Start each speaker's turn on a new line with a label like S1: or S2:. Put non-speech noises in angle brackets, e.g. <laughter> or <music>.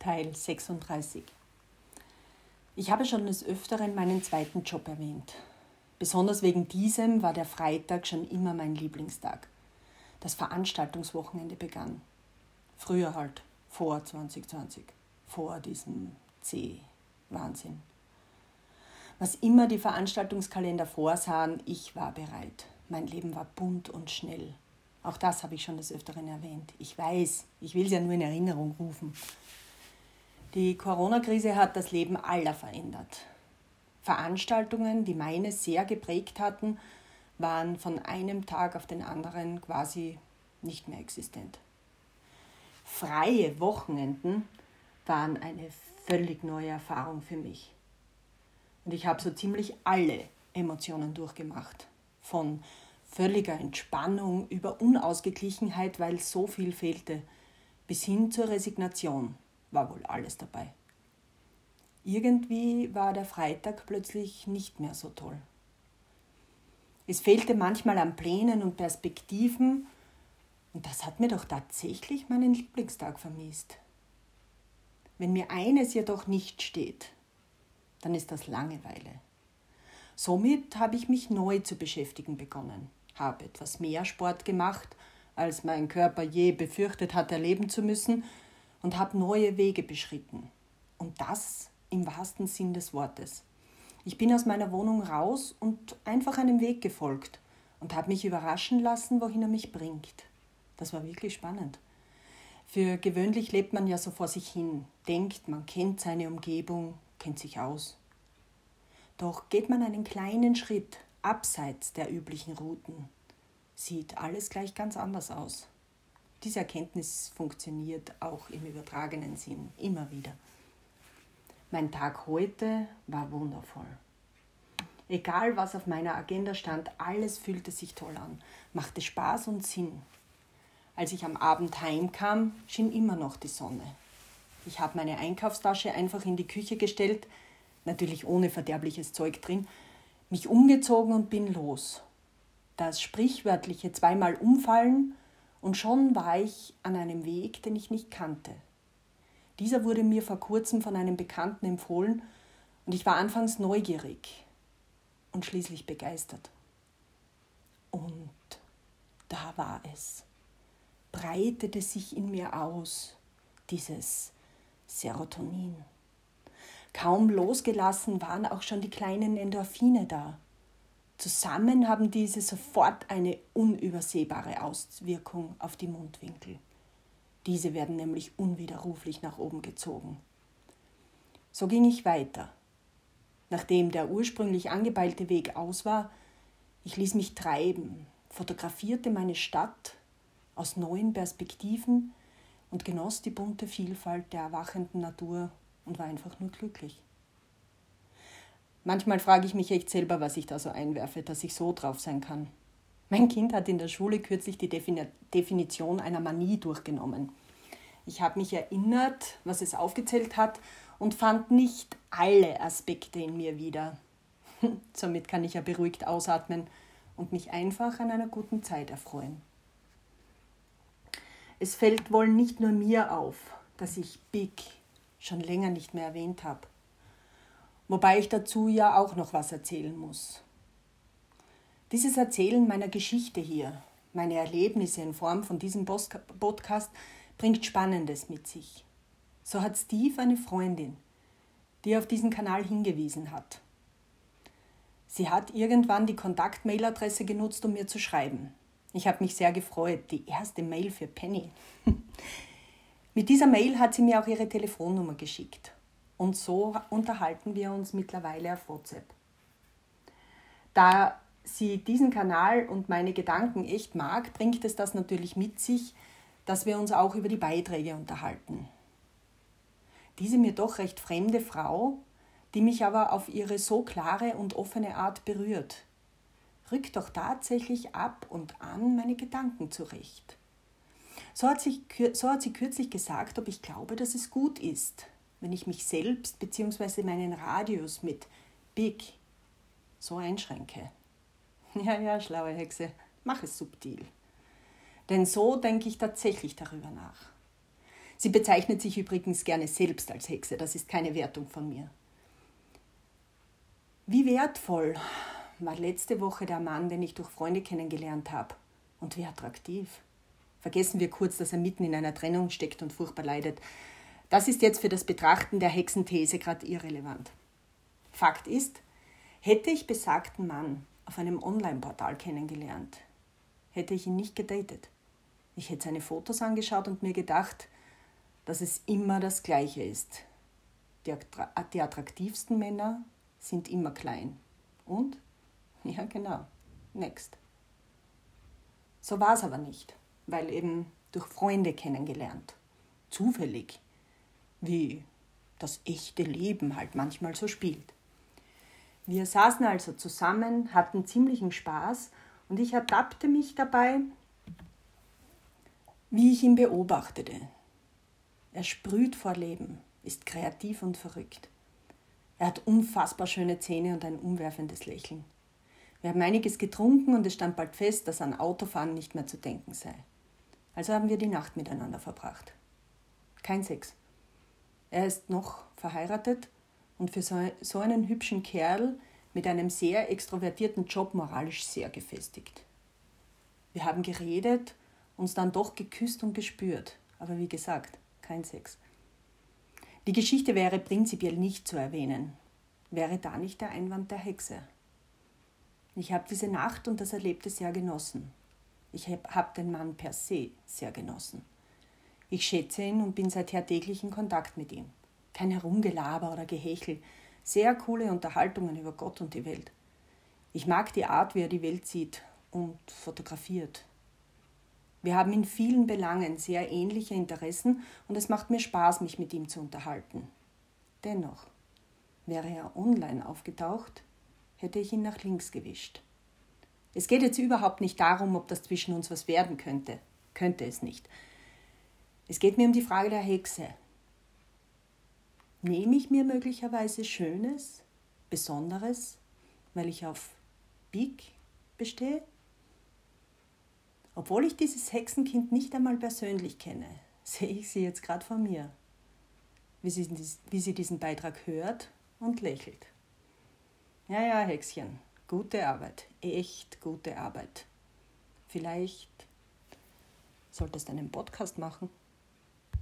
S1: Teil 36. Ich habe schon des Öfteren meinen zweiten Job erwähnt. Besonders wegen diesem war der Freitag schon immer mein Lieblingstag. Das Veranstaltungswochenende begann. Früher halt, vor 2020, vor diesem C-Wahnsinn. Was immer die Veranstaltungskalender vorsahen, ich war bereit. Mein Leben war bunt und schnell. Auch das habe ich schon des Öfteren erwähnt. Ich weiß, ich will es ja nur in Erinnerung rufen. Die Corona-Krise hat das Leben aller verändert. Veranstaltungen, die meine sehr geprägt hatten, waren von einem Tag auf den anderen quasi nicht mehr existent. Freie Wochenenden waren eine völlig neue Erfahrung für mich. Und ich habe so ziemlich alle Emotionen durchgemacht. Von völliger Entspannung über Unausgeglichenheit, weil so viel fehlte, bis hin zur Resignation war wohl alles dabei. Irgendwie war der Freitag plötzlich nicht mehr so toll. Es fehlte manchmal an Plänen und Perspektiven, und das hat mir doch tatsächlich meinen Lieblingstag vermisst. Wenn mir eines jedoch nicht steht, dann ist das Langeweile. Somit habe ich mich neu zu beschäftigen begonnen, habe etwas mehr Sport gemacht, als mein Körper je befürchtet hat erleben zu müssen, und habe neue Wege beschritten. Und das im wahrsten Sinn des Wortes. Ich bin aus meiner Wohnung raus und einfach einem Weg gefolgt und habe mich überraschen lassen, wohin er mich bringt. Das war wirklich spannend. Für gewöhnlich lebt man ja so vor sich hin, denkt, man kennt seine Umgebung, kennt sich aus. Doch geht man einen kleinen Schritt abseits der üblichen Routen, sieht alles gleich ganz anders aus. Diese Erkenntnis funktioniert auch im übertragenen Sinn immer wieder. Mein Tag heute war wundervoll. Egal was auf meiner Agenda stand, alles fühlte sich toll an, machte Spaß und Sinn. Als ich am Abend heimkam, schien immer noch die Sonne. Ich habe meine Einkaufstasche einfach in die Küche gestellt, natürlich ohne verderbliches Zeug drin, mich umgezogen und bin los. Das sprichwörtliche zweimal umfallen und schon war ich an einem Weg, den ich nicht kannte. Dieser wurde mir vor kurzem von einem Bekannten empfohlen und ich war anfangs neugierig und schließlich begeistert. Und da war es breitete sich in mir aus, dieses Serotonin. Kaum losgelassen waren auch schon die kleinen Endorphine da. Zusammen haben diese sofort eine unübersehbare Auswirkung auf die Mundwinkel. Diese werden nämlich unwiderruflich nach oben gezogen. So ging ich weiter. Nachdem der ursprünglich angepeilte Weg aus war, ich ließ mich treiben, fotografierte meine Stadt aus neuen Perspektiven und genoss die bunte Vielfalt der erwachenden Natur und war einfach nur glücklich. Manchmal frage ich mich echt selber, was ich da so einwerfe, dass ich so drauf sein kann. Mein Kind hat in der Schule kürzlich die Definition einer Manie durchgenommen. Ich habe mich erinnert, was es aufgezählt hat und fand nicht alle Aspekte in mir wieder. <laughs> Somit kann ich ja beruhigt ausatmen und mich einfach an einer guten Zeit erfreuen. Es fällt wohl nicht nur mir auf, dass ich Big schon länger nicht mehr erwähnt habe. Wobei ich dazu ja auch noch was erzählen muss. Dieses Erzählen meiner Geschichte hier, meine Erlebnisse in Form von diesem Podcast, bringt Spannendes mit sich. So hat Steve eine Freundin, die auf diesen Kanal hingewiesen hat. Sie hat irgendwann die Kontaktmailadresse genutzt, um mir zu schreiben. Ich habe mich sehr gefreut. Die erste Mail für Penny. <laughs> Mit dieser Mail hat sie mir auch ihre Telefonnummer geschickt. Und so unterhalten wir uns mittlerweile auf WhatsApp. Da sie diesen Kanal und meine Gedanken echt mag, bringt es das natürlich mit sich, dass wir uns auch über die Beiträge unterhalten. Diese mir doch recht fremde Frau, die mich aber auf ihre so klare und offene Art berührt, rückt doch tatsächlich ab und an meine Gedanken zurecht. So hat, sich, so hat sie kürzlich gesagt, ob ich glaube, dass es gut ist, wenn ich mich selbst bzw. meinen Radius mit Big so einschränke. <laughs> Ja, ja, schlaue Hexe, mach es subtil. Denn so denke ich tatsächlich darüber nach. Sie bezeichnet sich übrigens gerne selbst als Hexe, das ist keine Wertung von mir. Wie wertvoll war letzte Woche der Mann, den ich durch Freunde kennengelernt habe. Und wie attraktiv. Vergessen wir kurz, dass er mitten in einer Trennung steckt und furchtbar leidet. Das ist jetzt für das Betrachten der Hexenthese gerade irrelevant. Fakt ist, hätte ich besagten Mann auf einem Online-Portal kennengelernt, hätte ich ihn nicht gedatet. Ich hätte seine Fotos angeschaut und mir gedacht, dass es immer das Gleiche ist. Die, die attraktivsten Männer sind immer klein. Und? Ja, genau. Next. So war es aber nicht, weil eben durch Freunde kennengelernt. Zufällig. Wie das echte Leben halt manchmal so spielt. Wir saßen also zusammen, hatten ziemlichen Spaß und ich ertappte mich dabei, wie ich ihn beobachtete. Er sprüht vor Leben, ist kreativ und verrückt. Er hat unfassbar schöne Zähne und ein umwerfendes Lächeln. Wir haben einiges getrunken und es stand bald fest, dass an Autofahren nicht mehr zu denken sei. Also haben wir die Nacht miteinander verbracht. Kein Sex. Er ist noch verheiratet und für so einen hübschen Kerl mit einem sehr extrovertierten Job moralisch sehr gefestigt. Wir haben geredet, uns dann doch geküsst und gespürt, aber wie gesagt, kein Sex. Die Geschichte wäre prinzipiell nicht zu erwähnen, wäre da nicht der Einwand der Hexe. Ich habe diese Nacht und das Erlebte sehr genossen. Ich habe den Mann per se sehr genossen. Ich schätze ihn und bin seither täglich in Kontakt mit ihm. Kein Herumgelaber oder Gehechel, sehr coole Unterhaltungen über Gott und die Welt. Ich mag die Art, wie er die Welt sieht und fotografiert. Wir haben in vielen Belangen sehr ähnliche Interessen und es macht mir Spaß, mich mit ihm zu unterhalten. Dennoch, wäre er online aufgetaucht, hätte ich ihn nach links gewischt. Es geht jetzt überhaupt nicht darum, ob das zwischen uns was werden könnte. Könnte es nicht. Es geht mir um die Frage der Hexe. Nehme ich mir möglicherweise Schönes, Besonderes, weil ich auf Big bestehe? Obwohl ich dieses Hexenkind nicht einmal persönlich kenne, <laughs> sehe ich sie jetzt gerade vor mir, wie sie, wie sie diesen Beitrag hört und lächelt. Ja, ja, Hexchen, gute Arbeit, echt gute Arbeit. Vielleicht solltest du einen Podcast machen.